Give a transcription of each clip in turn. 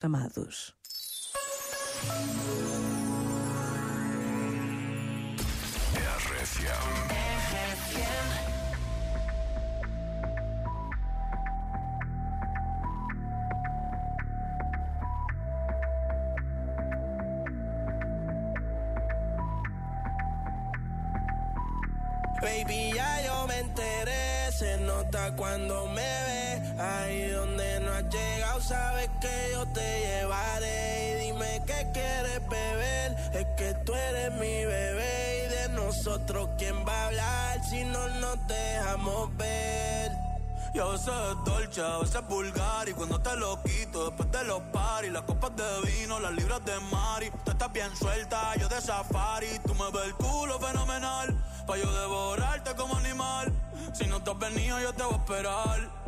Amados. Baby, ya yo me enteré, se nota cuando me ve. Ahí donde no llegado, sabes que yo te llevaré. Y dime qué quieres beber, es que tú eres mi bebé. Y de nosotros, ¿quién va a hablar si no nos dejamos ver? Y a veces es dolce, a veces es vulgar. Y cuando te lo quito, después de los paris Las copas de vino, las libras de Mari Tú estás bien suelta, yo de safari. Tú me ves el culo fenomenal. Pa' yo devorarte como animal. Si no te has venido, yo te voy a esperar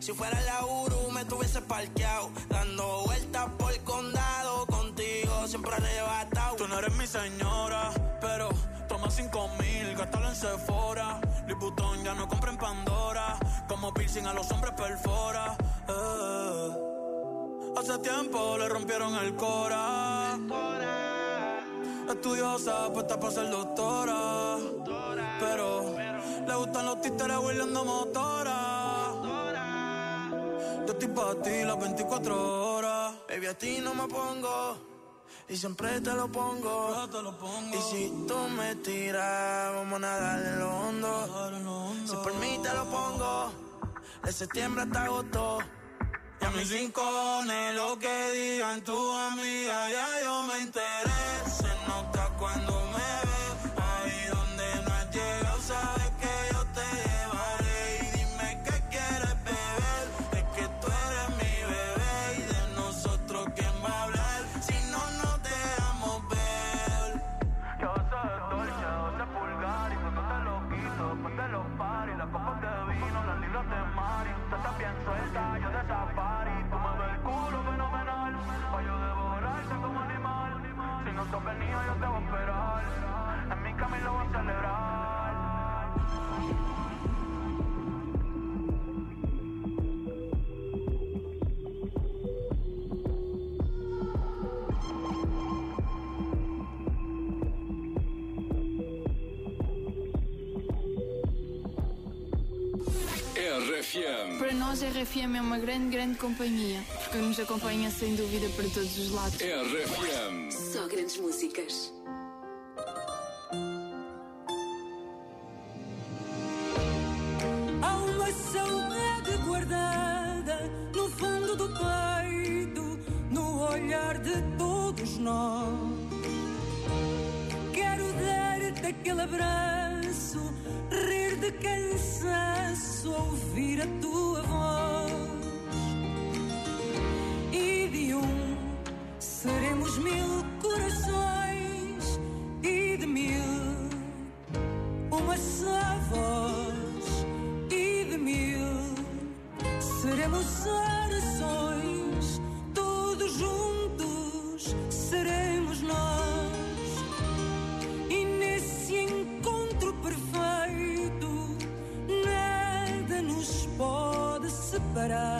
Si fuera la Uru, me tuviese parqueado. Dando vueltas por el condado. Contigo siempre arrebatado. Tú no eres mi señora, pero toma cinco mil, gástalo en Sephora. Liputón ya no compra en Pandora, como piercing a los hombres perfora. Eh. Hace tiempo le rompieron el cora. Estudiosa, puesta para ser doctora. Pero le gustan los títeres huirleando motora. Yo estoy para ti las 24 horas. Baby, a ti no me pongo. Y siempre te lo pongo. Yo te lo pongo. Y si tú me tiras, vamos a nadar en lo hondo. Nadar en lo hondo. Si por mí te lo pongo. De septiembre hasta agosto. Y a mis rincones, lo que digan tu amiga, ya venido yo RFM. Para nós, a RFM é uma grande, grande companhia, porque nos acompanha sem dúvida para todos os lados. RFM. Só grandes músicas. Há uma saudade guardada no fundo do peito, no olhar de todos nós. Quero dar-te aquele abraço, cansaço, ouvir a tua voz. E de um seremos mil corações, e de mil uma só voz. E de mil seremos orações, what I